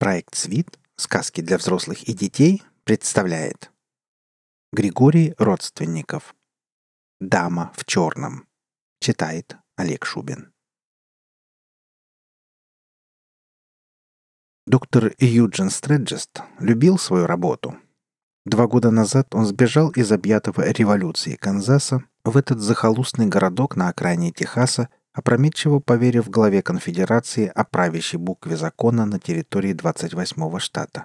Проект «Свит. Сказки для взрослых и детей» представляет Григорий Родственников «Дама в черном» Читает Олег Шубин Доктор Юджин Стреджест любил свою работу. Два года назад он сбежал из объятого революции Канзаса в этот захолустный городок на окраине Техаса – опрометчиво поверив главе конфедерации о правящей букве закона на территории 28-го штата.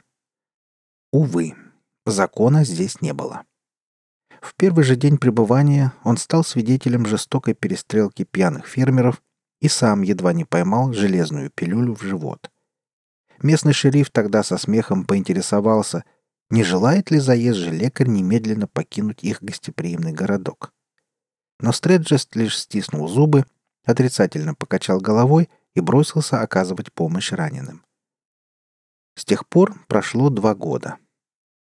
Увы, закона здесь не было. В первый же день пребывания он стал свидетелем жестокой перестрелки пьяных фермеров и сам едва не поймал железную пилюлю в живот. Местный шериф тогда со смехом поинтересовался, не желает ли заезжий лекарь немедленно покинуть их гостеприимный городок. Но Стреджест лишь стиснул зубы отрицательно покачал головой и бросился оказывать помощь раненым. С тех пор прошло два года.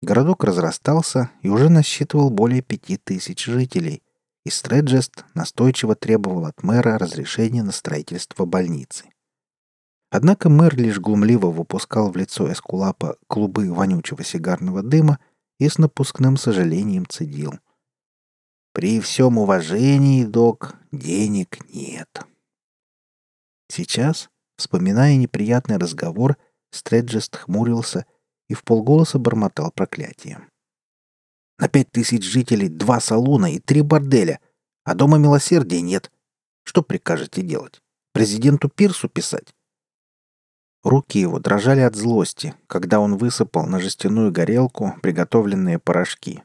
Городок разрастался и уже насчитывал более пяти тысяч жителей, и Стреджест настойчиво требовал от мэра разрешения на строительство больницы. Однако мэр лишь глумливо выпускал в лицо Эскулапа клубы вонючего сигарного дыма и с напускным сожалением цедил. При всем уважении, док, денег нет. Сейчас, вспоминая неприятный разговор, Стреджест хмурился и в полголоса бормотал проклятие. На пять тысяч жителей два салона и три борделя, а дома милосердия нет. Что прикажете делать? Президенту Пирсу писать? Руки его дрожали от злости, когда он высыпал на жестяную горелку приготовленные порошки.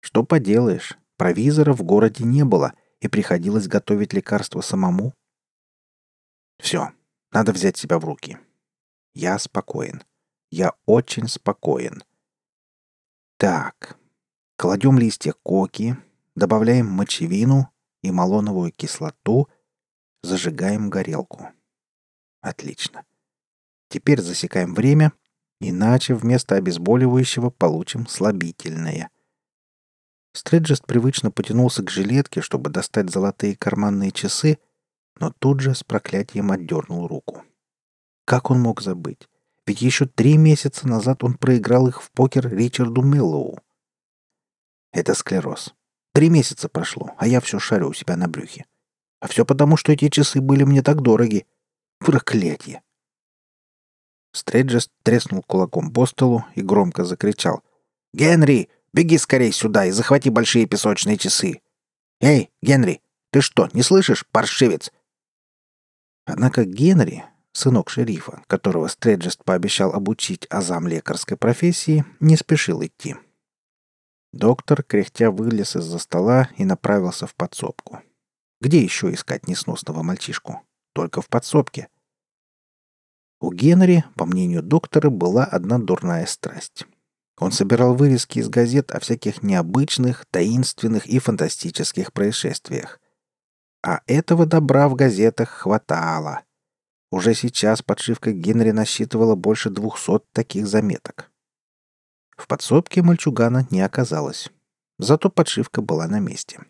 Что поделаешь, Провизора в городе не было, и приходилось готовить лекарства самому. Все, надо взять себя в руки. Я спокоен. Я очень спокоен. Так, кладем листья коки, добавляем мочевину и малоновую кислоту, зажигаем горелку. Отлично. Теперь засекаем время, иначе вместо обезболивающего получим слабительное — Стреджест привычно потянулся к жилетке, чтобы достать золотые карманные часы, но тут же с проклятием отдернул руку. Как он мог забыть? Ведь еще три месяца назад он проиграл их в покер Ричарду Миллоу. Это склероз. Три месяца прошло, а я все шарю у себя на брюхе. А все потому, что эти часы были мне так дороги. Проклятие! Стреджест треснул кулаком по столу и громко закричал. «Генри, Беги скорей сюда и захвати большие песочные часы. Эй, Генри, ты что, не слышишь, паршивец?» Однако Генри, сынок шерифа, которого Стреджест пообещал обучить азам лекарской профессии, не спешил идти. Доктор, кряхтя, вылез из-за стола и направился в подсобку. Где еще искать несносного мальчишку? Только в подсобке. У Генри, по мнению доктора, была одна дурная страсть. Он собирал вырезки из газет о всяких необычных, таинственных и фантастических происшествиях. А этого добра в газетах хватало. Уже сейчас подшивка Генри насчитывала больше двухсот таких заметок. В подсобке мальчугана не оказалось. Зато подшивка была на месте.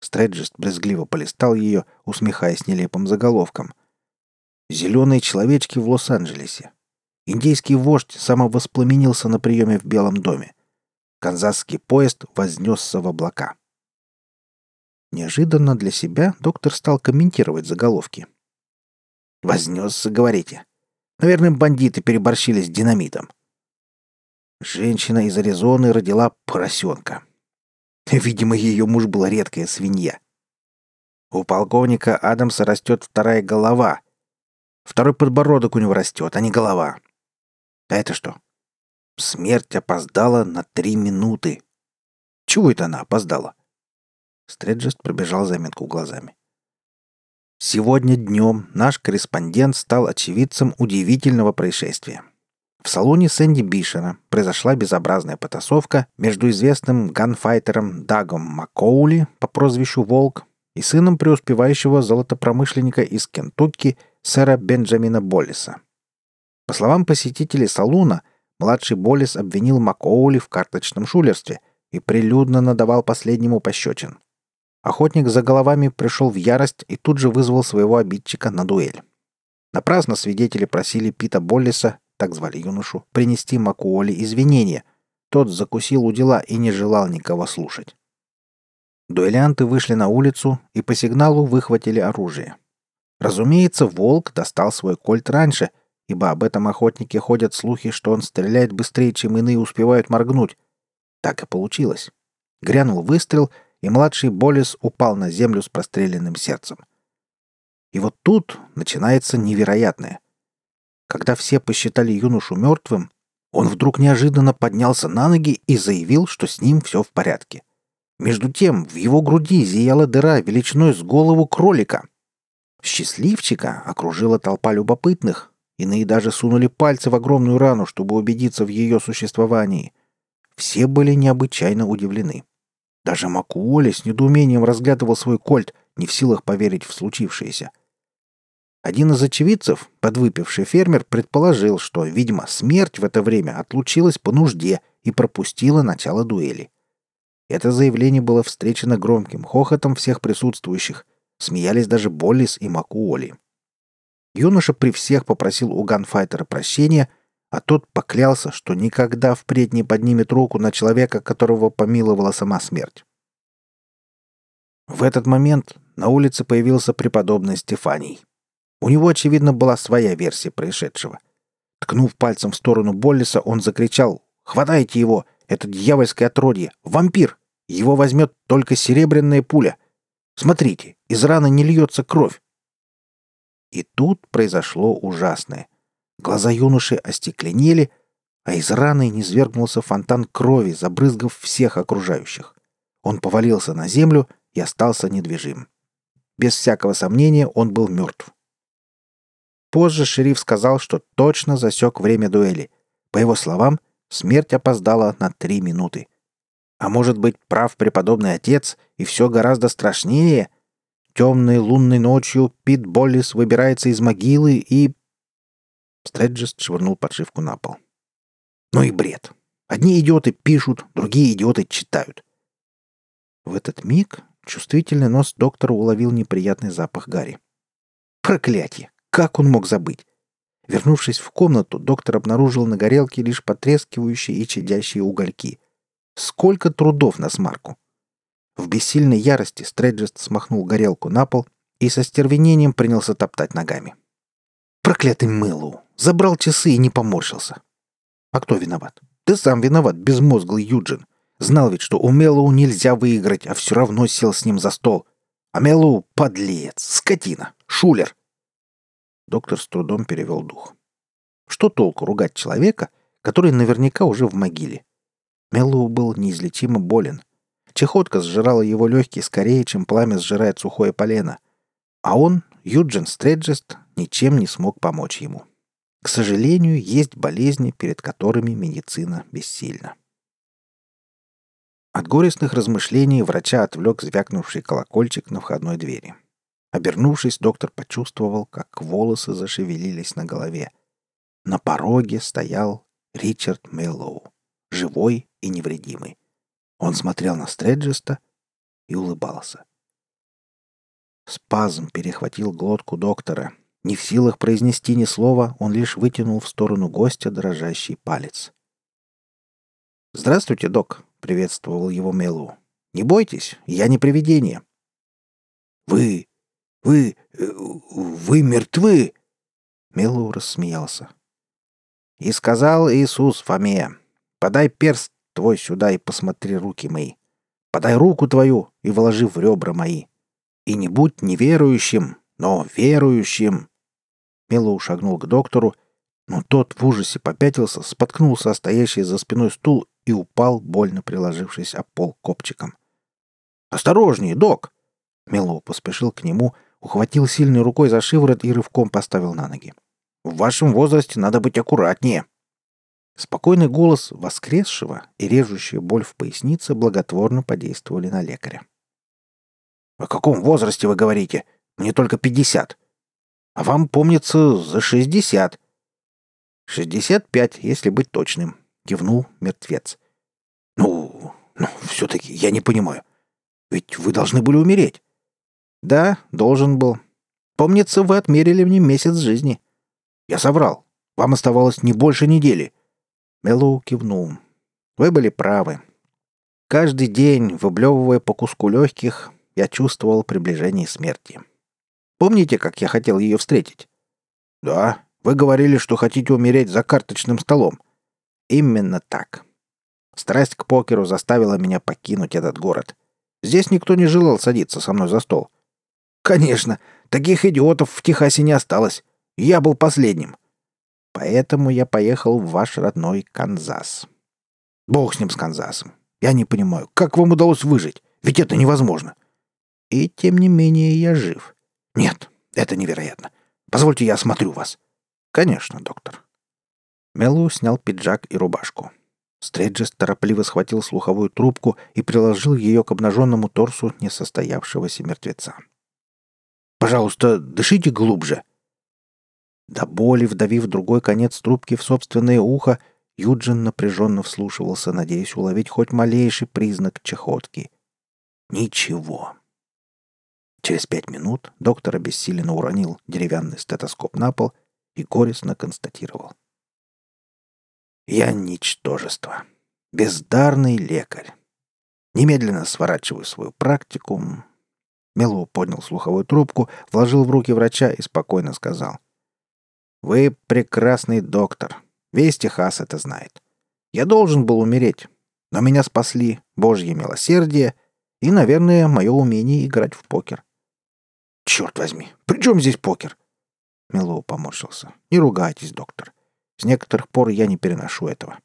Стреджест брезгливо полистал ее, усмехаясь нелепым заголовком. «Зеленые человечки в Лос-Анджелесе. Индейский вождь самовоспламенился на приеме в Белом доме. Канзасский поезд вознесся в облака. Неожиданно для себя доктор стал комментировать заголовки. «Вознесся, говорите? Наверное, бандиты переборщили с динамитом. Женщина из Аризоны родила поросенка. Видимо, ее муж была редкая свинья. У полковника Адамса растет вторая голова. Второй подбородок у него растет, а не голова. А это что? Смерть опоздала на три минуты. Чего это она опоздала? Стреджест пробежал заметку глазами. Сегодня днем наш корреспондент стал очевидцем удивительного происшествия. В салоне Сэнди Бишера произошла безобразная потасовка между известным ганфайтером Дагом Маккоули по прозвищу Волк и сыном преуспевающего золотопромышленника из Кентукки сэра Бенджамина Боллиса. По словам посетителей салуна, младший Болис обвинил Макоули в карточном шулерстве и прилюдно надавал последнему пощечин. Охотник за головами пришел в ярость и тут же вызвал своего обидчика на дуэль. Напрасно свидетели просили Пита Боллиса так звали юношу, принести Макуоли извинения. Тот закусил у дела и не желал никого слушать. Дуэлянты вышли на улицу и по сигналу выхватили оружие. Разумеется, волк достал свой кольт раньше, ибо об этом охотнике ходят слухи, что он стреляет быстрее, чем иные успевают моргнуть. Так и получилось. Грянул выстрел, и младший Болис упал на землю с простреленным сердцем. И вот тут начинается невероятное. Когда все посчитали юношу мертвым, он вдруг неожиданно поднялся на ноги и заявил, что с ним все в порядке. Между тем в его груди зияла дыра величиной с голову кролика. Счастливчика окружила толпа любопытных. Иные даже сунули пальцы в огромную рану, чтобы убедиться в ее существовании. Все были необычайно удивлены. Даже Макуоли с недоумением разглядывал свой кольт, не в силах поверить в случившееся — один из очевидцев, подвыпивший фермер, предположил, что, видимо, смерть в это время отлучилась по нужде и пропустила начало дуэли. Это заявление было встречено громким хохотом всех присутствующих. Смеялись даже Боллис и Макуоли. Юноша при всех попросил у ганфайтера прощения, а тот поклялся, что никогда впредь не поднимет руку на человека, которого помиловала сама смерть. В этот момент на улице появился преподобный Стефаний. У него, очевидно, была своя версия происшедшего. Ткнув пальцем в сторону Боллиса, он закричал «Хватайте его! Это дьявольское отродье! Вампир! Его возьмет только серебряная пуля! Смотрите, из раны не льется кровь!» И тут произошло ужасное. Глаза юноши остекленели, а из раны низвергнулся фонтан крови, забрызгав всех окружающих. Он повалился на землю и остался недвижим. Без всякого сомнения он был мертв. Позже шериф сказал, что точно засек время дуэли. По его словам, смерть опоздала на три минуты. А может быть, прав преподобный отец, и все гораздо страшнее? Темной лунной ночью Пит Боллис выбирается из могилы и... Стреджест швырнул подшивку на пол. Ну и бред. Одни идиоты пишут, другие идиоты читают. В этот миг чувствительный нос доктора уловил неприятный запах Гарри. Проклятие! Как он мог забыть? Вернувшись в комнату, доктор обнаружил на горелке лишь потрескивающие и чадящие угольки. Сколько трудов на смарку! В бессильной ярости Стреджест смахнул горелку на пол и со стервенением принялся топтать ногами. Проклятый Мэллоу! Забрал часы и не поморщился. А кто виноват? Ты сам виноват, безмозглый Юджин. Знал ведь, что у Мэллоу нельзя выиграть, а все равно сел с ним за стол. А Мэллоу — подлец, скотина, шулер — Доктор с трудом перевел дух. Что толку ругать человека, который наверняка уже в могиле? Меллоу был неизлечимо болен. Чехотка сжирала его легкие скорее, чем пламя сжирает сухое полено. А он, Юджин Стреджест, ничем не смог помочь ему. К сожалению, есть болезни, перед которыми медицина бессильна. От горестных размышлений врача отвлек звякнувший колокольчик на входной двери. Обернувшись, доктор почувствовал, как волосы зашевелились на голове. На пороге стоял Ричард Меллоу, живой и невредимый. Он смотрел на Стреджеста и улыбался. Спазм перехватил глотку доктора. Не в силах произнести ни слова, он лишь вытянул в сторону гостя дрожащий палец. «Здравствуйте, док», — приветствовал его Меллоу. «Не бойтесь, я не привидение». «Вы вы... Э, вы мертвы!» Меллоу рассмеялся. «И сказал Иисус Фоме, подай перст твой сюда и посмотри руки мои. Подай руку твою и вложи в ребра мои. И не будь неверующим, но верующим!» Меллоу шагнул к доктору, но тот в ужасе попятился, споткнулся о стоящий за спиной стул и упал, больно приложившись о пол копчиком. «Осторожнее, док!» Меллоу поспешил к нему, ухватил сильной рукой за шиворот и рывком поставил на ноги. «В вашем возрасте надо быть аккуратнее». Спокойный голос воскресшего и режущая боль в пояснице благотворно подействовали на лекаря. «О каком возрасте вы говорите? Мне только пятьдесят. А вам, помнится, за шестьдесят». «Шестьдесят пять, если быть точным», — кивнул мертвец. «Ну, ну, все-таки я не понимаю. Ведь вы должны были умереть». «Да, должен был. Помнится, вы отмерили мне месяц жизни». «Я соврал. Вам оставалось не больше недели». Меллоу кивнул. «Вы были правы. Каждый день, выблевывая по куску легких, я чувствовал приближение смерти. Помните, как я хотел ее встретить?» «Да, вы говорили, что хотите умереть за карточным столом». «Именно так. Страсть к покеру заставила меня покинуть этот город. Здесь никто не желал садиться со мной за стол. Конечно, таких идиотов в Техасе не осталось. Я был последним. Поэтому я поехал в ваш родной Канзас. Бог с ним, с Канзасом. Я не понимаю, как вам удалось выжить? Ведь это невозможно. И тем не менее я жив. Нет, это невероятно. Позвольте я осмотрю вас. Конечно, доктор. Мелу снял пиджак и рубашку. Стреджес торопливо схватил слуховую трубку и приложил ее к обнаженному торсу несостоявшегося мертвеца. «Пожалуйста, дышите глубже!» До боли, вдавив другой конец трубки в собственное ухо, Юджин напряженно вслушивался, надеясь уловить хоть малейший признак чехотки. Ничего. Через пять минут доктор обессиленно уронил деревянный стетоскоп на пол и горестно констатировал. Я ничтожество. Бездарный лекарь. Немедленно сворачиваю свою практику. Мелу поднял слуховую трубку, вложил в руки врача и спокойно сказал. «Вы прекрасный доктор. Весь Техас это знает. Я должен был умереть, но меня спасли Божье милосердие и, наверное, мое умение играть в покер». «Черт возьми, при чем здесь покер?» Мелу поморщился. «Не ругайтесь, доктор. С некоторых пор я не переношу этого.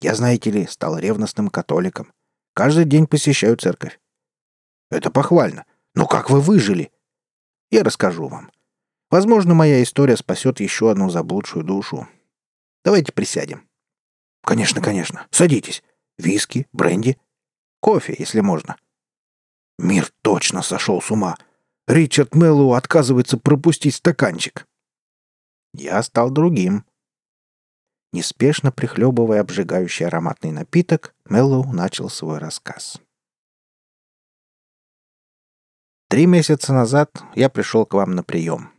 Я, знаете ли, стал ревностным католиком. Каждый день посещаю церковь. Это похвально. Но как вы выжили? Я расскажу вам. Возможно, моя история спасет еще одну заблудшую душу. Давайте присядем. Конечно, конечно. Садитесь. Виски, бренди. Кофе, если можно. Мир точно сошел с ума. Ричард Мэллоу отказывается пропустить стаканчик. Я стал другим. Неспешно прихлебывая обжигающий ароматный напиток, Меллоу начал свой рассказ. Три месяца назад я пришел к вам на прием.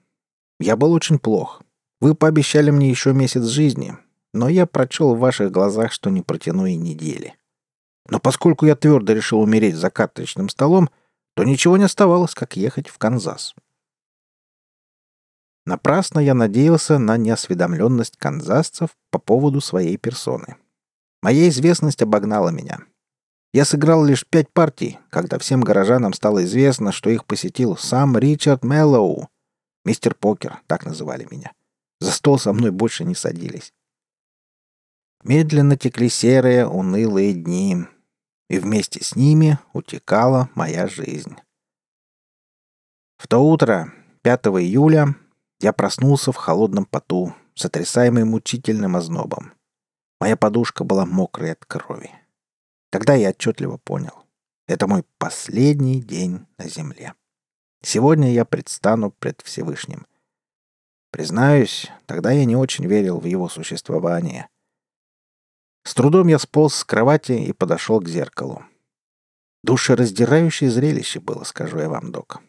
Я был очень плох. Вы пообещали мне еще месяц жизни, но я прочел в ваших глазах, что не протяну и недели. Но поскольку я твердо решил умереть за карточным столом, то ничего не оставалось, как ехать в Канзас. Напрасно я надеялся на неосведомленность канзасцев по поводу своей персоны. Моя известность обогнала меня. Я сыграл лишь пять партий, когда всем горожанам стало известно, что их посетил сам Ричард Мэллоу. Мистер Покер, так называли меня. За стол со мной больше не садились. Медленно текли серые, унылые дни, и вместе с ними утекала моя жизнь. В то утро, 5 июля, я проснулся в холодном поту, сотрясаемый мучительным ознобом. Моя подушка была мокрой от крови. Тогда я отчетливо понял. Это мой последний день на земле. Сегодня я предстану пред Всевышним. Признаюсь, тогда я не очень верил в его существование. С трудом я сполз с кровати и подошел к зеркалу. Душераздирающее зрелище было, скажу я вам, док.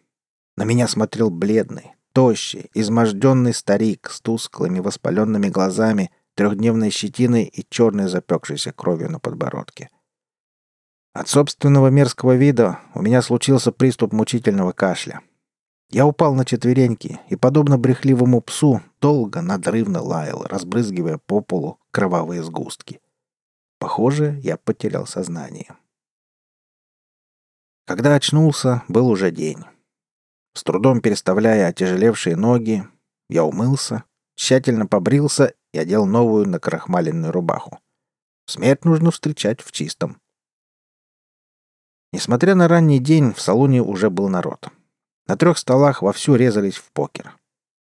На меня смотрел бледный, Тощий, изможденный старик с тусклыми воспаленными глазами, трехдневной щетиной и черной запекшейся кровью на подбородке. От собственного мерзкого вида у меня случился приступ мучительного кашля. Я упал на четвереньки и, подобно брехливому псу, долго надрывно лаял, разбрызгивая по полу кровавые сгустки. Похоже, я потерял сознание. Когда очнулся, был уже день. С трудом переставляя отяжелевшие ноги, я умылся, тщательно побрился и одел новую накрахмаленную рубаху. Смерть нужно встречать в чистом. Несмотря на ранний день, в салоне уже был народ. На трех столах вовсю резались в покер.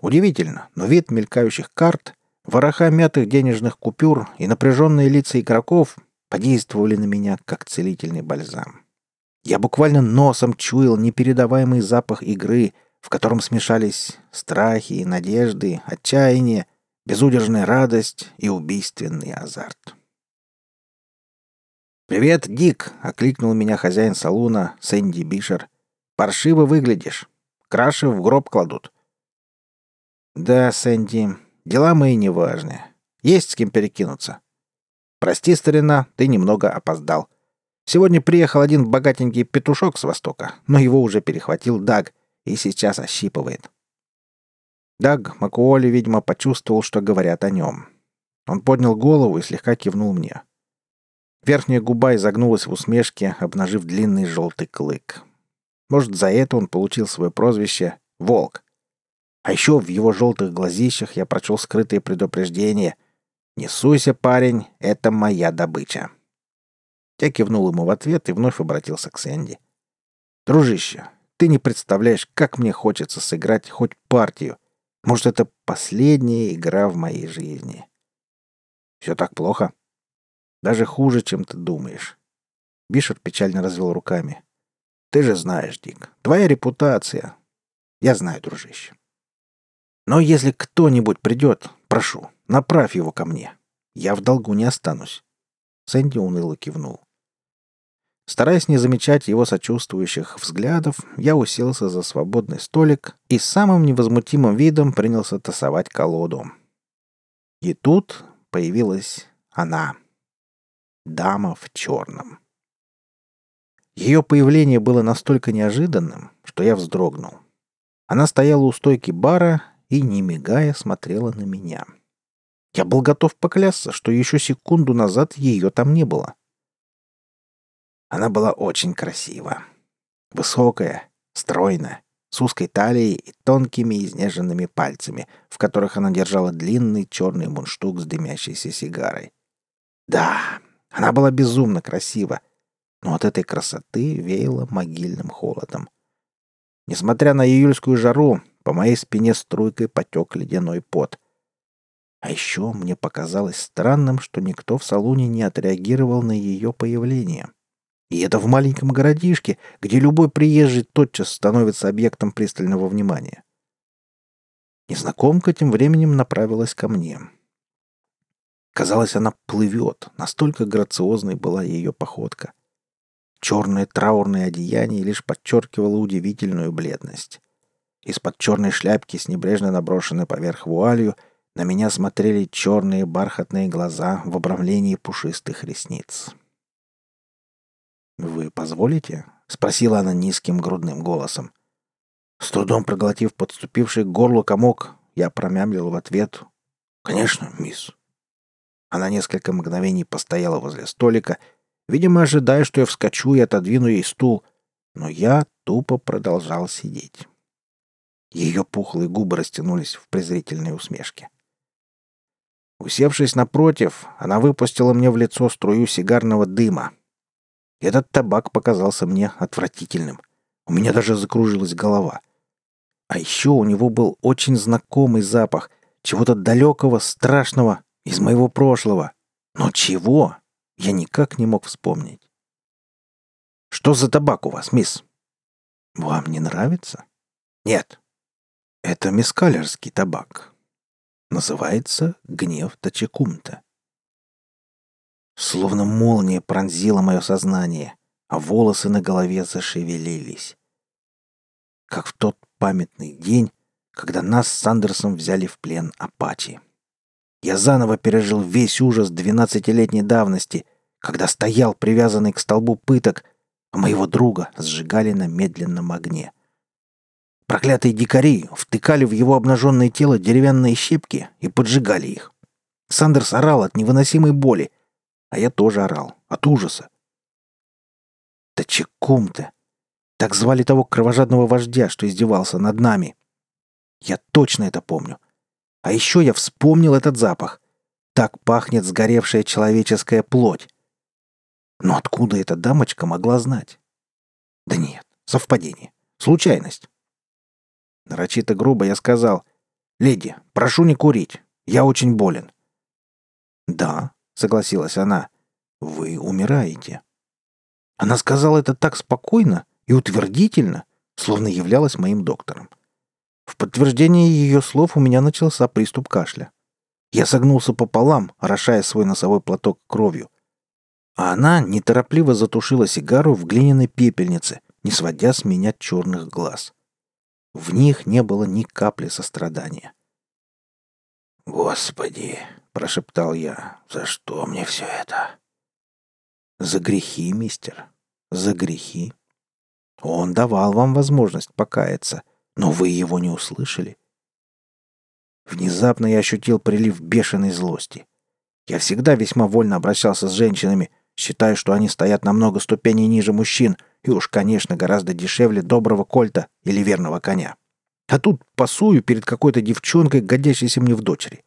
Удивительно, но вид мелькающих карт, вороха мятых денежных купюр и напряженные лица игроков подействовали на меня, как целительный бальзам. Я буквально носом чуял непередаваемый запах игры, в котором смешались страхи, надежды, отчаяние, безудержная радость и убийственный азарт. «Привет, Дик!» — окликнул меня хозяин салуна, Сэнди Бишер. «Паршиво выглядишь. Краши в гроб кладут». «Да, Сэнди, Дела мои неважны. Есть с кем перекинуться. Прости, старина, ты немного опоздал. Сегодня приехал один богатенький петушок с востока, но его уже перехватил Даг и сейчас ощипывает. Даг Макуоли, видимо, почувствовал, что говорят о нем. Он поднял голову и слегка кивнул мне. Верхняя губа изогнулась в усмешке, обнажив длинный желтый клык. Может, за это он получил свое прозвище «Волк». А еще в его желтых глазищах я прочел скрытое предупреждение «Не суйся, парень, это моя добыча». Я кивнул ему в ответ и вновь обратился к Сэнди. «Дружище, ты не представляешь, как мне хочется сыграть хоть партию. Может, это последняя игра в моей жизни». «Все так плохо?» «Даже хуже, чем ты думаешь». Бишер печально развел руками. «Ты же знаешь, Дик, твоя репутация...» «Я знаю, дружище. Но если кто-нибудь придет, прошу, направь его ко мне. Я в долгу не останусь». Сэнди уныло кивнул. Стараясь не замечать его сочувствующих взглядов, я уселся за свободный столик и с самым невозмутимым видом принялся тасовать колоду. И тут появилась она. Дама в черном. Ее появление было настолько неожиданным, что я вздрогнул. Она стояла у стойки бара и, не мигая, смотрела на меня. Я был готов поклясться, что еще секунду назад ее там не было. Она была очень красива. Высокая, стройная, с узкой талией и тонкими изнеженными пальцами, в которых она держала длинный черный мундштук с дымящейся сигарой. Да, она была безумно красива, но от этой красоты веяло могильным холодом. Несмотря на июльскую жару, по моей спине струйкой потек ледяной пот. А еще мне показалось странным, что никто в салоне не отреагировал на ее появление. И это в маленьком городишке, где любой приезжий тотчас становится объектом пристального внимания. Незнакомка тем временем направилась ко мне. Казалось, она плывет, настолько грациозной была ее походка. Черное траурное одеяние лишь подчеркивало удивительную бледность. Из-под черной шляпки с небрежно наброшенной поверх вуалью на меня смотрели черные бархатные глаза в обрамлении пушистых ресниц. «Вы позволите?» — спросила она низким грудным голосом. С трудом проглотив подступивший к горлу комок, я промямлил в ответ. «Конечно, мисс». Она несколько мгновений постояла возле столика, видимо, ожидая, что я вскочу и отодвину ей стул, но я тупо продолжал сидеть. Ее пухлые губы растянулись в презрительной усмешке. Усевшись напротив, она выпустила мне в лицо струю сигарного дыма. Этот табак показался мне отвратительным. У меня даже закружилась голова. А еще у него был очень знакомый запах чего-то далекого, страшного, из моего прошлого. Но чего? Я никак не мог вспомнить. «Что за табак у вас, мисс?» «Вам не нравится?» «Нет, это мескалерский табак. Называется «Гнев Тачекумта». Словно молния пронзила мое сознание, а волосы на голове зашевелились. Как в тот памятный день, когда нас с Сандерсом взяли в плен Апачи. Я заново пережил весь ужас двенадцатилетней давности, когда стоял привязанный к столбу пыток, а моего друга сжигали на медленном огне — Проклятые дикари втыкали в его обнаженное тело деревянные щепки и поджигали их. Сандерс орал от невыносимой боли, а я тоже орал, от ужаса. Тачекум-то! Так звали того кровожадного вождя, что издевался над нами. Я точно это помню. А еще я вспомнил этот запах. Так пахнет сгоревшая человеческая плоть. Но откуда эта дамочка могла знать? Да нет, совпадение. Случайность. Нарочито грубо я сказал, «Леди, прошу не курить. Я очень болен». «Да», — согласилась она, — «вы умираете». Она сказала это так спокойно и утвердительно, словно являлась моим доктором. В подтверждение ее слов у меня начался приступ кашля. Я согнулся пополам, орошая свой носовой платок кровью. А она неторопливо затушила сигару в глиняной пепельнице, не сводя с меня черных глаз. В них не было ни капли сострадания. «Господи!» — прошептал я. «За что мне все это?» «За грехи, мистер. За грехи. Он давал вам возможность покаяться, но вы его не услышали. Внезапно я ощутил прилив бешеной злости. Я всегда весьма вольно обращался с женщинами, считая, что они стоят намного ступеней ниже мужчин и уж, конечно, гораздо дешевле доброго кольта или верного коня. А тут пасую перед какой-то девчонкой, годящейся мне в дочери.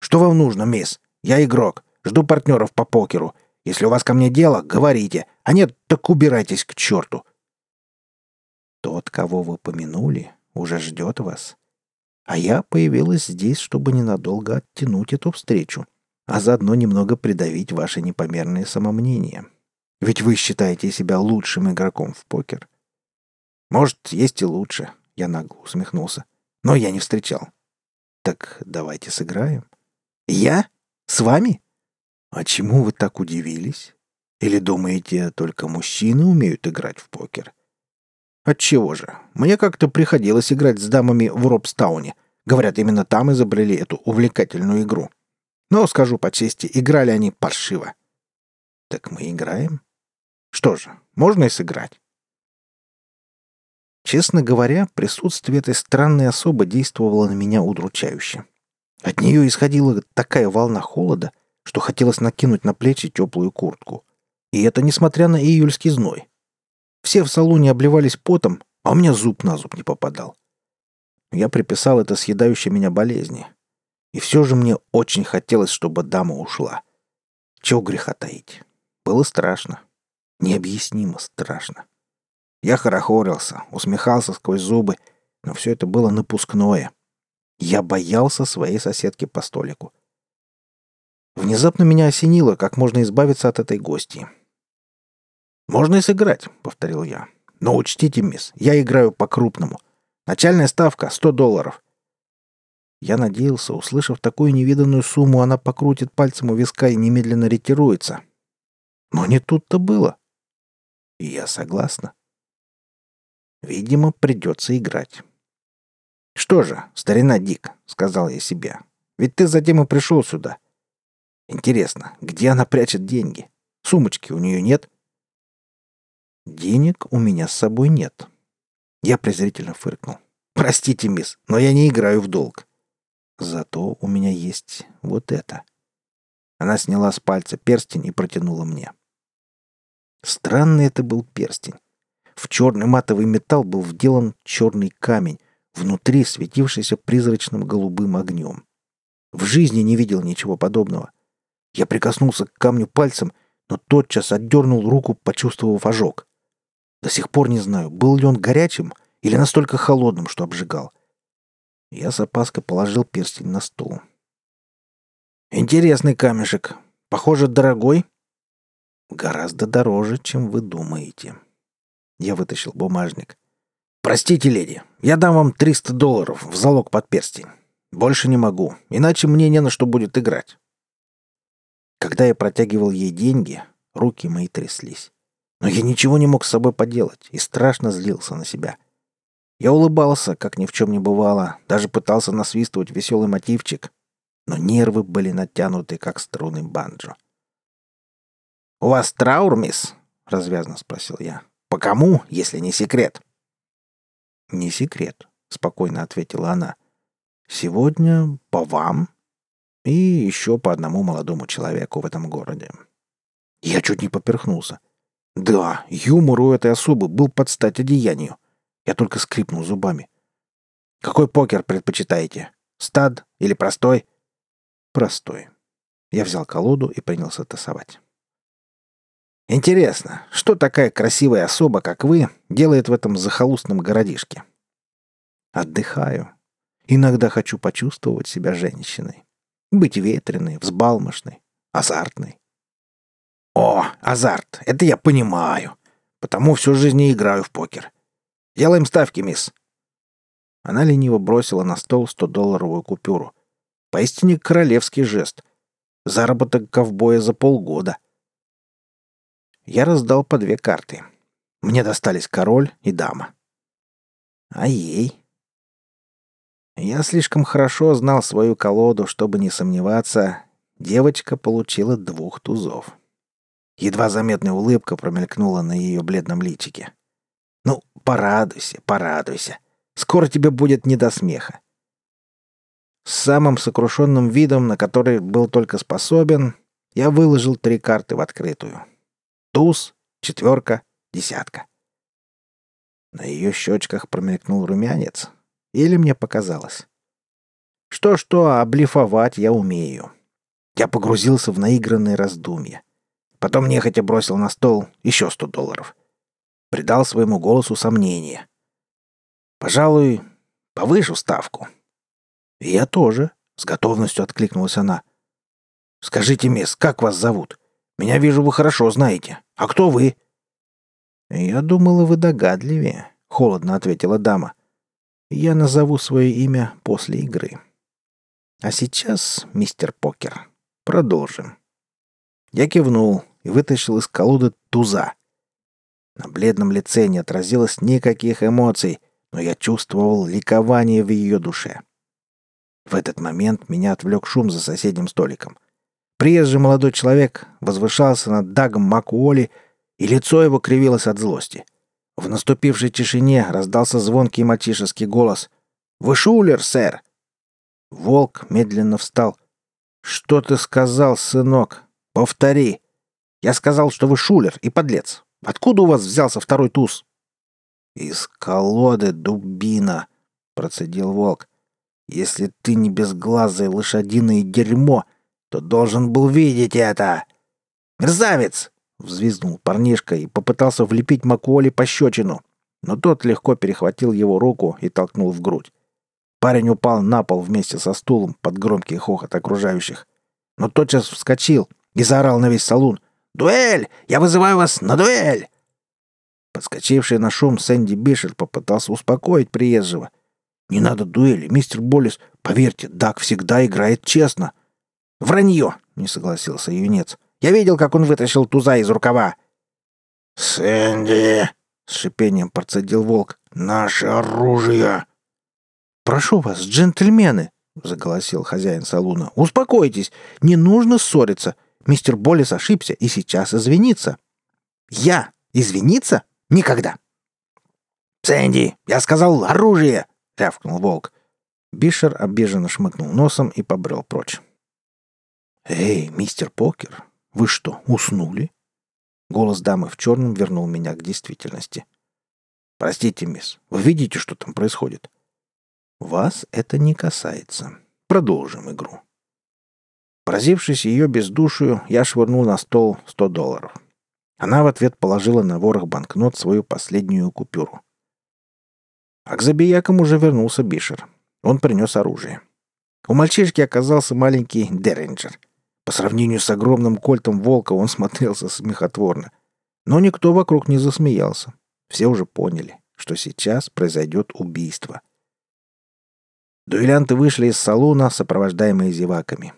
«Что вам нужно, мисс? Я игрок. Жду партнеров по покеру. Если у вас ко мне дело, говорите. А нет, так убирайтесь к черту». Тот, кого вы помянули, уже ждет вас. А я появилась здесь, чтобы ненадолго оттянуть эту встречу, а заодно немного придавить ваше непомерное самомнение. Ведь вы считаете себя лучшим игроком в покер. Может, есть и лучше, я нагло усмехнулся. Но я не встречал. Так давайте сыграем. Я? С вами? А чему вы так удивились? Или думаете, только мужчины умеют играть в покер? Отчего же? Мне как-то приходилось играть с дамами в Робстауне. Говорят, именно там изобрели эту увлекательную игру. Но, скажу по чести, играли они паршиво. Так мы играем? Что же, можно и сыграть. Честно говоря, присутствие этой странной особы действовало на меня удручающе. От нее исходила такая волна холода, что хотелось накинуть на плечи теплую куртку. И это несмотря на июльский зной. Все в салоне обливались потом, а у меня зуб на зуб не попадал. Я приписал это съедающей меня болезни. И все же мне очень хотелось, чтобы дама ушла. Чего греха таить? Было страшно. Необъяснимо страшно. Я хорохорился, усмехался сквозь зубы, но все это было напускное. Я боялся своей соседки по столику. Внезапно меня осенило, как можно избавиться от этой гости. «Можно и сыграть», — повторил я. «Но учтите, мисс, я играю по-крупному. Начальная ставка — сто долларов». Я надеялся, услышав такую невиданную сумму, она покрутит пальцем у виска и немедленно ретируется. Но не тут-то было. И я согласна. Видимо, придется играть. «Что же, старина Дик», — сказал я себе, — «ведь ты затем и пришел сюда. Интересно, где она прячет деньги? Сумочки у нее нет?» Денег у меня с собой нет. Я презрительно фыркнул. Простите, мисс, но я не играю в долг. Зато у меня есть вот это. Она сняла с пальца перстень и протянула мне. Странный это был перстень. В черный матовый металл был вделан черный камень, внутри светившийся призрачным голубым огнем. В жизни не видел ничего подобного. Я прикоснулся к камню пальцем, но тотчас отдернул руку, почувствовав ожог. До сих пор не знаю, был ли он горячим или настолько холодным, что обжигал. Я с опаской положил перстень на стол. «Интересный камешек. Похоже, дорогой?» «Гораздо дороже, чем вы думаете». Я вытащил бумажник. «Простите, леди, я дам вам 300 долларов в залог под перстень. Больше не могу, иначе мне не на что будет играть». Когда я протягивал ей деньги, руки мои тряслись. Но я ничего не мог с собой поделать и страшно злился на себя. Я улыбался, как ни в чем не бывало, даже пытался насвистывать веселый мотивчик, но нервы были натянуты, как струны банджо. «У вас траур, мисс?» — развязно спросил я. «По кому, если не секрет?» «Не секрет», — спокойно ответила она. «Сегодня по вам и еще по одному молодому человеку в этом городе». Я чуть не поперхнулся. Да, юмор у этой особы был под стать одеянию. Я только скрипнул зубами. «Какой покер предпочитаете? Стад или простой?» «Простой». Я взял колоду и принялся тасовать. «Интересно, что такая красивая особа, как вы, делает в этом захолустном городишке?» «Отдыхаю. Иногда хочу почувствовать себя женщиной. Быть ветреной, взбалмошной, азартной. О, азарт, это я понимаю. Потому всю жизнь и играю в покер. Делаем ставки, мисс. Она лениво бросила на стол 100-долларовую купюру. Поистине королевский жест. Заработок ковбоя за полгода. Я раздал по две карты. Мне достались король и дама. А ей? Я слишком хорошо знал свою колоду, чтобы не сомневаться. Девочка получила двух тузов. Едва заметная улыбка промелькнула на ее бледном личике. «Ну, порадуйся, порадуйся. Скоро тебе будет не до смеха». С самым сокрушенным видом, на который был только способен, я выложил три карты в открытую. Туз, четверка, десятка. На ее щечках промелькнул румянец. Или мне показалось. Что-что, а блефовать я умею. Я погрузился в наигранные раздумья. Потом нехотя бросил на стол еще сто долларов. Придал своему голосу сомнение. Пожалуй, повышу ставку. И я тоже, с готовностью откликнулась она. Скажите, мисс, как вас зовут? Меня, вижу, вы хорошо знаете. А кто вы? Я думала, вы догадливее, холодно ответила дама. Я назову свое имя после игры. А сейчас, мистер Покер, продолжим. Я кивнул и вытащил из колоды туза. На бледном лице не отразилось никаких эмоций, но я чувствовал ликование в ее душе. В этот момент меня отвлек шум за соседним столиком. Приезжий молодой человек возвышался над Дагом Макуоли, и лицо его кривилось от злости — в наступившей тишине раздался звонкий мальчишеский голос. «Вы шулер, сэр!» Волк медленно встал. «Что ты сказал, сынок? Повтори!» «Я сказал, что вы шулер и подлец. Откуда у вас взялся второй туз?» «Из колоды, дубина!» — процедил волк. «Если ты не безглазое лошадиное дерьмо, то должен был видеть это!» «Мерзавец! Взвизгнул парнишка и попытался влепить Макуоли пощечину, но тот легко перехватил его руку и толкнул в грудь. Парень упал на пол вместе со стулом под громкий хохот окружающих. Но тотчас вскочил и заорал на весь салон. «Дуэль! Я вызываю вас на дуэль!» Подскочивший на шум Сэнди Бишер попытался успокоить приезжего. «Не надо дуэли, мистер Боллис. Поверьте, Дак всегда играет честно». «Вранье!» — не согласился юнец. Я видел, как он вытащил туза из рукава». «Сэнди!» — с шипением процедил волк. «Наше оружие!» «Прошу вас, джентльмены!» — заголосил хозяин салуна. «Успокойтесь! Не нужно ссориться! Мистер Боллис ошибся и сейчас извинится!» «Я? Извиниться? Никогда!» «Сэнди, я сказал оружие!» — рявкнул волк. Бишер обиженно шмыгнул носом и побрел прочь. «Эй, мистер Покер, вы что, уснули?» Голос дамы в черном вернул меня к действительности. «Простите, мисс, вы видите, что там происходит?» «Вас это не касается. Продолжим игру». Поразившись ее бездушию, я швырнул на стол сто долларов. Она в ответ положила на ворох банкнот свою последнюю купюру. А к забиякам уже вернулся Бишер. Он принес оружие. У мальчишки оказался маленький Дерринджер — по сравнению с огромным кольтом волка он смотрелся смехотворно. Но никто вокруг не засмеялся. Все уже поняли, что сейчас произойдет убийство. Дуэлянты вышли из салона, сопровождаемые зеваками.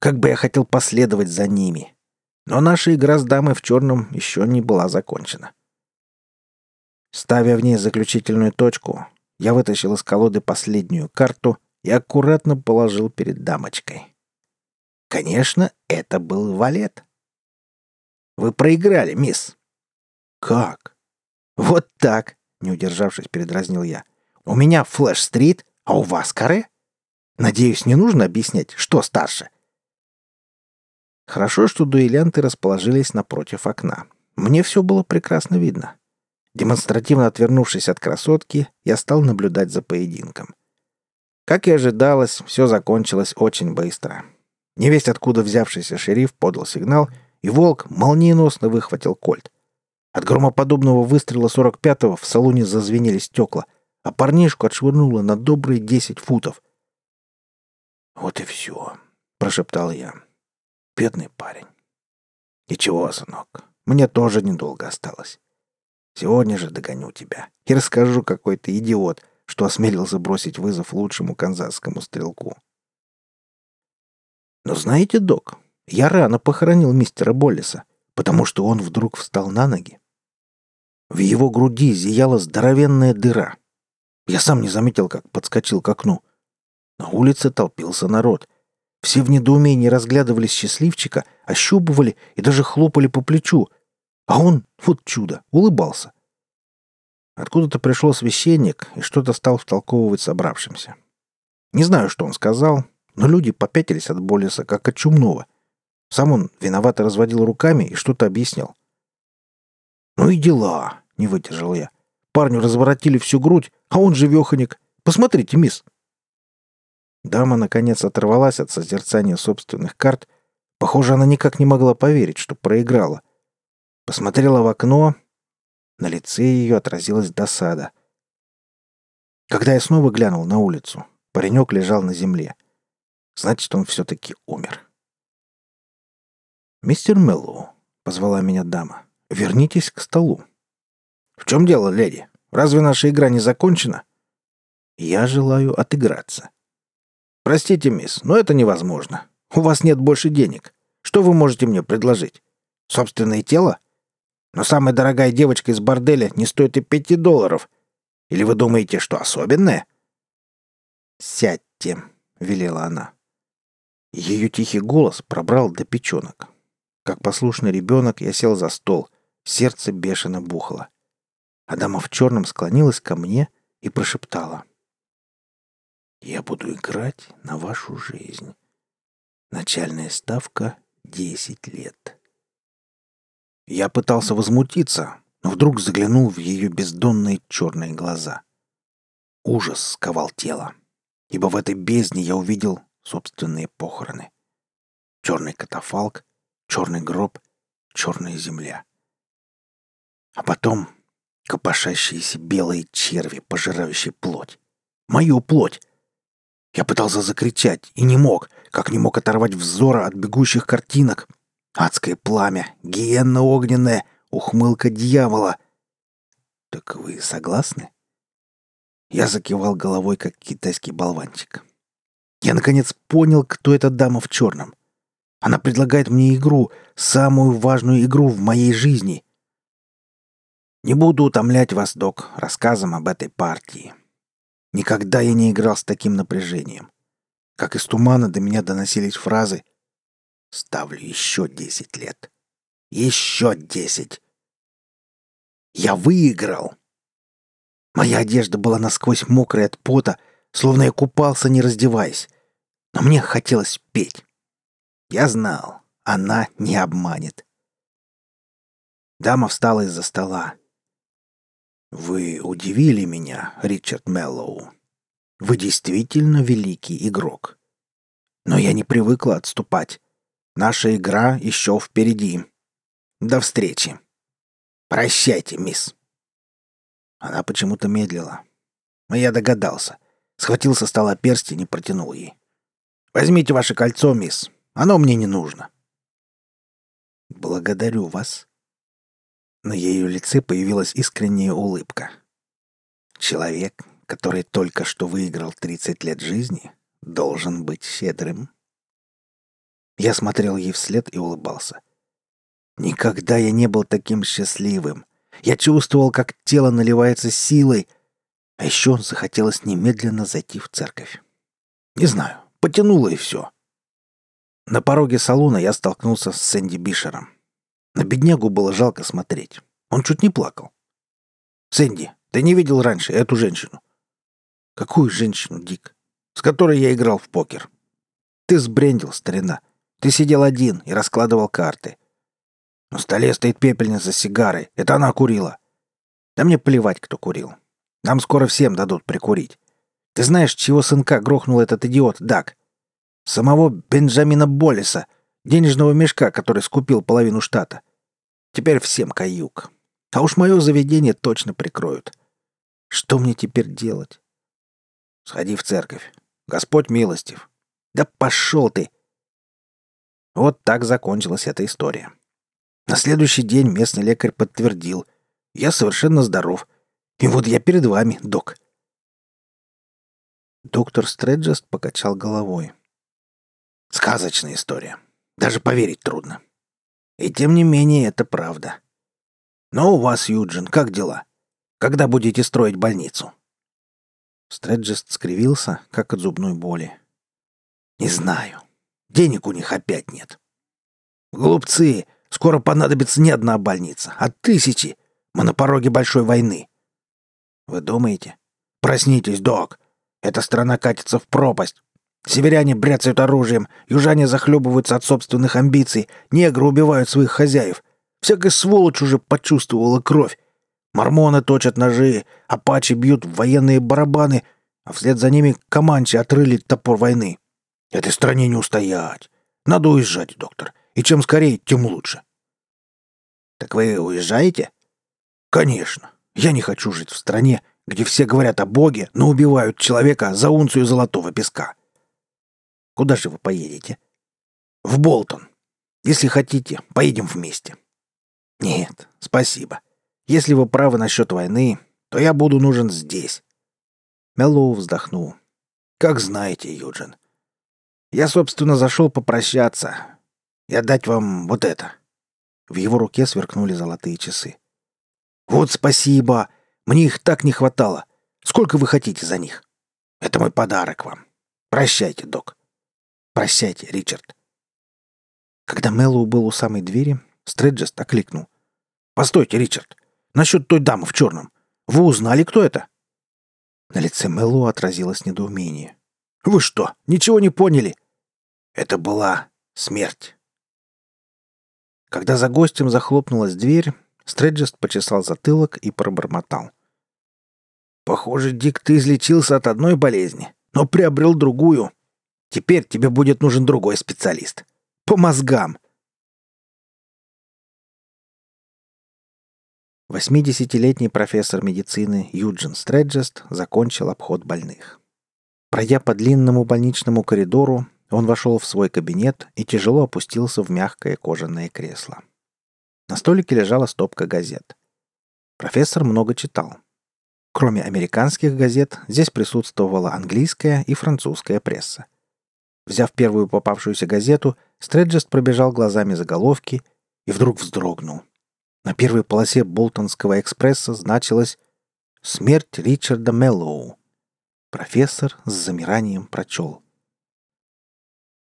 Как бы я хотел последовать за ними. Но наша игра с дамой в черном еще не была закончена. Ставя в ней заключительную точку, я вытащил из колоды последнюю карту и аккуратно положил перед дамочкой. Конечно, это был валет. Вы проиграли, мисс. Как? Вот так, не удержавшись, передразнил я. У меня флэш-стрит, а у вас каре? Надеюсь, не нужно объяснять, что старше. Хорошо, что дуэлянты расположились напротив окна. Мне все было прекрасно видно. Демонстративно отвернувшись от красотки, я стал наблюдать за поединком. Как и ожидалось, все закончилось очень быстро. Невесть откуда взявшийся шериф подал сигнал, и волк молниеносно выхватил кольт. От громоподобного выстрела 45-го в салоне зазвенели стекла, а парнишку отшвырнуло на добрые 10 футов. «Вот и все», — прошептал я. «Бедный парень». «Ничего, сынок, мне тоже недолго осталось. Сегодня же догоню тебя и расскажу, какой ты идиот, что осмелился бросить вызов лучшему канзасскому стрелку». Но знаете, док, я рано похоронил мистера Боллиса, потому что он вдруг встал на ноги. В его груди зияла здоровенная дыра. Я сам не заметил, как подскочил к окну. На улице толпился народ. Все в недоумении разглядывали счастливчика, ощупывали и даже хлопали по плечу. А он, вот чудо, улыбался. Откуда-то пришел священник и что-то стал втолковывать собравшимся. Не знаю, что он сказал, но люди попятились от Болеса, как от чумного. Сам он виновато разводил руками и что-то объяснял. «Ну и дела!» — не выдержал я. Парню разворотили всю грудь, а он живеханик. Посмотрите, мисс!» Дама, наконец, оторвалась от созерцания собственных карт. Похоже, она никак не могла поверить, что проиграла. Посмотрела в окно. На лице ее отразилась досада. Когда я снова глянул на улицу, паренек лежал на земле. Значит, он все-таки умер. «Мистер Меллоу», — позвала меня дама, — «вернитесь к столу». «В чем дело, леди? Разве наша игра не закончена?» «Я желаю отыграться». «Простите, мисс, но это невозможно. У вас нет больше денег. Что вы можете мне предложить? Собственное тело? Но самая дорогая девочка из борделя не стоит и пяти долларов. Или вы думаете, что особенное?» «Сядьте», — велела она. Ее тихий голос пробрал до печенок. Как послушный ребенок я сел за стол. Сердце бешено бухало. Адама в черном склонилась ко мне и прошептала. «Я буду играть на вашу жизнь. Начальная ставка — десять лет». Я пытался возмутиться, но вдруг заглянул в ее бездонные черные глаза. Ужас сковал тело, ибо в этой бездне я увидел собственные похороны. Черный катафалк, черный гроб, черная земля. А потом копошащиеся белые черви, пожирающие плоть. Мою плоть! Я пытался закричать и не мог, как не мог оторвать взора от бегущих картинок. Адское пламя, гиенна огненная, ухмылка дьявола. Так вы согласны? Я закивал головой, как китайский болванчик. Я, наконец, понял, кто эта дама в черном. Она предлагает мне игру, самую важную игру в моей жизни. Не буду утомлять вас, док, рассказом об этой партии. Никогда я не играл с таким напряжением. Как из тумана до меня доносились фразы «Ставлю еще десять лет. Еще десять». Я выиграл. Моя одежда была насквозь мокрая от пота, словно я купался, не раздеваясь. Но мне хотелось петь. Я знал, она не обманет. Дама встала из-за стола. «Вы удивили меня, Ричард Меллоу. Вы действительно великий игрок. Но я не привыкла отступать. Наша игра еще впереди. До встречи. Прощайте, мисс». Она почему-то медлила. Но я догадался. Схватил со стола перстень и протянул ей. «Возьмите ваше кольцо, мисс. Оно мне не нужно». «Благодарю вас». На ее лице появилась искренняя улыбка. «Человек, который только что выиграл 30 лет жизни, должен быть щедрым». Я смотрел ей вслед и улыбался. Никогда я не был таким счастливым. Я чувствовал, как тело наливается силой, а еще захотелось немедленно зайти в церковь. Не знаю, потянуло и все. На пороге салона я столкнулся с Сэнди Бишером. На беднягу было жалко смотреть. Он чуть не плакал. «Сэнди, ты не видел раньше эту женщину?» «Какую женщину, Дик?» «С которой я играл в покер». «Ты сбрендил, старина. Ты сидел один и раскладывал карты. На столе стоит пепельница с сигарой. Это она курила. Да мне плевать, кто курил. Нам скоро всем дадут прикурить. Ты знаешь, чего сынка грохнул этот идиот Дак? Самого Бенджамина Боллиса, денежного мешка, который скупил половину штата. Теперь всем каюк. А уж мое заведение точно прикроют. Что мне теперь делать? Сходи в церковь. Господь милостив. Да пошел ты! Вот так закончилась эта история. На следующий день местный лекарь подтвердил. Я совершенно здоров. И вот я перед вами, док. Доктор Стреджест покачал головой. Сказочная история. Даже поверить трудно. И тем не менее это правда. Но у вас, Юджин, как дела? Когда будете строить больницу? Стреджест скривился, как от зубной боли. «Не знаю. Денег у них опять нет. Глупцы! Скоро понадобится не одна больница, а тысячи. Мы на пороге большой войны. Вы думаете? Проснитесь, док. Эта страна катится в пропасть. Северяне бряцают оружием, южане захлебываются от собственных амбиций, негры убивают своих хозяев. Всякая сволочь уже почувствовала кровь. Мормоны точат ножи, апачи бьют в военные барабаны, а вслед за ними команчи отрыли топор войны. Этой стране не устоять. Надо уезжать, доктор. И чем скорее, тем лучше. Так вы уезжаете? Конечно. Я не хочу жить в стране, где все говорят о Боге, но убивают человека за унцию золотого песка. Куда же вы поедете? В Болтон. Если хотите, поедем вместе. Нет, спасибо. Если вы правы насчет войны, то я буду нужен здесь. Меллоу вздохнул. Как знаете, Юджин. Я, собственно, зашел попрощаться и отдать вам вот это. В его руке сверкнули золотые часы. Вот спасибо. Мне их так не хватало. Сколько вы хотите за них? Это мой подарок вам. Прощайте, док. Прощайте, Ричард. Когда Мэллоу был у самой двери, Стреджест окликнул. «Постойте, Ричард. Насчет той дамы в черном. Вы узнали, кто это?» На лице Мэллоу отразилось недоумение. «Вы что, ничего не поняли?» «Это была смерть». Когда за гостем захлопнулась дверь, Стреджест почесал затылок и пробормотал. «Похоже, Дик, ты излечился от одной болезни, но приобрел другую. Теперь тебе будет нужен другой специалист. По мозгам!» Восьмидесятилетний профессор медицины Юджин Стреджест закончил обход больных. Пройдя по длинному больничному коридору, он вошел в свой кабинет и тяжело опустился в мягкое кожаное кресло. На столике лежала стопка газет. Профессор много читал. Кроме американских газет, здесь присутствовала английская и французская пресса. Взяв первую попавшуюся газету, Стреджест пробежал глазами заголовки и вдруг вздрогнул. На первой полосе Болтонского экспресса значилось «Смерть Ричарда Меллоу». Профессор с замиранием прочел.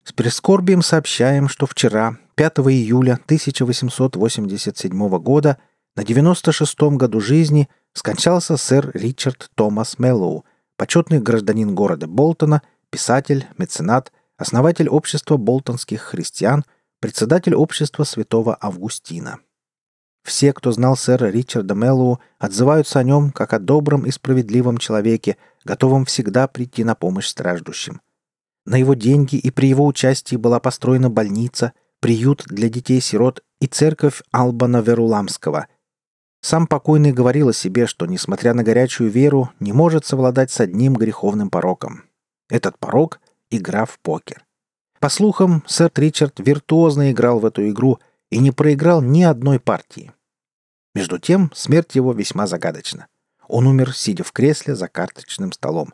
С прискорбием сообщаем, что вчера, 5 июля 1887 года на 96-м году жизни скончался сэр Ричард Томас Меллоу, почетный гражданин города Болтона, писатель, меценат, основатель общества болтонских христиан, председатель общества святого Августина. Все, кто знал сэра Ричарда Меллоу, отзываются о нем как о добром и справедливом человеке, готовом всегда прийти на помощь страждущим. На его деньги и при его участии была построена больница, приют для детей-сирот и церковь Албана Веруламского. Сам покойный говорил о себе, что, несмотря на горячую веру, не может совладать с одним греховным пороком. Этот порок — игра в покер. По слухам, сэр Ричард виртуозно играл в эту игру и не проиграл ни одной партии. Между тем, смерть его весьма загадочна. Он умер, сидя в кресле за карточным столом.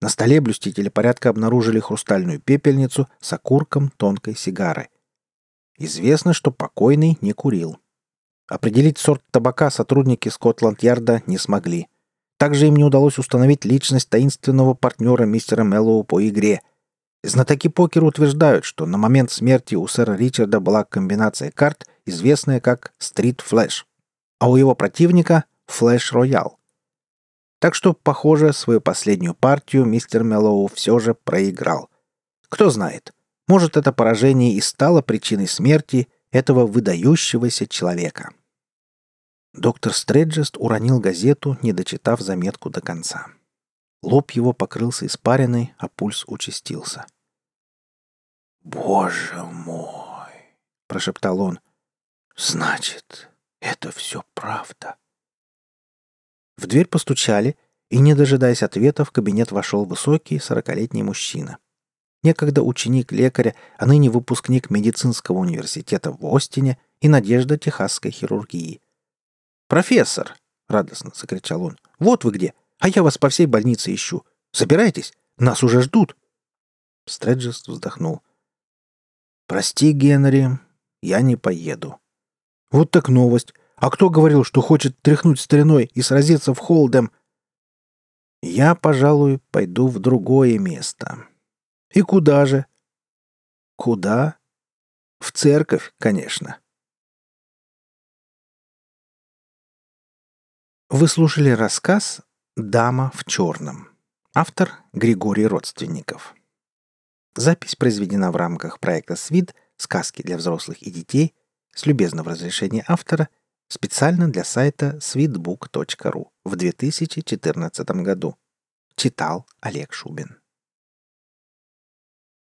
На столе блюстители порядка обнаружили хрустальную пепельницу с окурком тонкой сигары. Известно, что покойный не курил. Определить сорт табака сотрудники Скотланд-Ярда не смогли. Также им не удалось установить личность таинственного партнера мистера Меллоу по игре. Знатоки покера утверждают, что на момент смерти у сэра Ричарда была комбинация карт, известная как «Стрит Флэш», а у его противника «Флэш Роял». Так что, похоже, свою последнюю партию мистер Меллоу все же проиграл. Кто знает, может, это поражение и стало причиной смерти этого выдающегося человека. Доктор Стреджест уронил газету, не дочитав заметку до конца. Лоб его покрылся испариной, а пульс участился. «Боже мой!» — прошептал он. «Значит, это все правда». В дверь постучали, и, не дожидаясь ответа, в кабинет вошел высокий сорокалетний мужчина. Некогда ученик лекаря, а ныне выпускник медицинского университета в Остине и надежда техасской хирургии. «Профессор!» — радостно закричал он. «Вот вы где! А я вас по всей больнице ищу! Забирайтесь! Нас уже ждут!» Стреджес вздохнул. «Прости, Генри, я не поеду». «Вот так новость! А кто говорил, что хочет тряхнуть стариной и сразиться в Холдем?» Я, пожалуй, пойду в другое место. И куда же? Куда? В церковь, конечно. Вы слушали рассказ «Дама в черном». Автор Григорий Родственников. Запись произведена в рамках проекта «СВИД. Сказки для взрослых и детей» с любезного разрешения автора специально для сайта sweetbook.ru в 2014 году. Читал Олег Шубин.